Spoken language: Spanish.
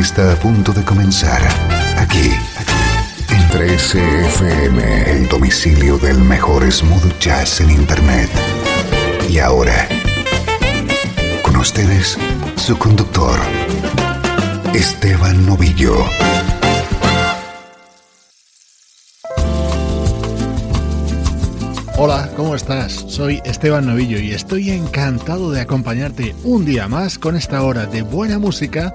Está a punto de comenzar aquí en 13FM, el domicilio del mejor smooth jazz en internet. Y ahora, con ustedes, su conductor, Esteban Novillo. Hola, ¿cómo estás? Soy Esteban Novillo y estoy encantado de acompañarte un día más con esta hora de buena música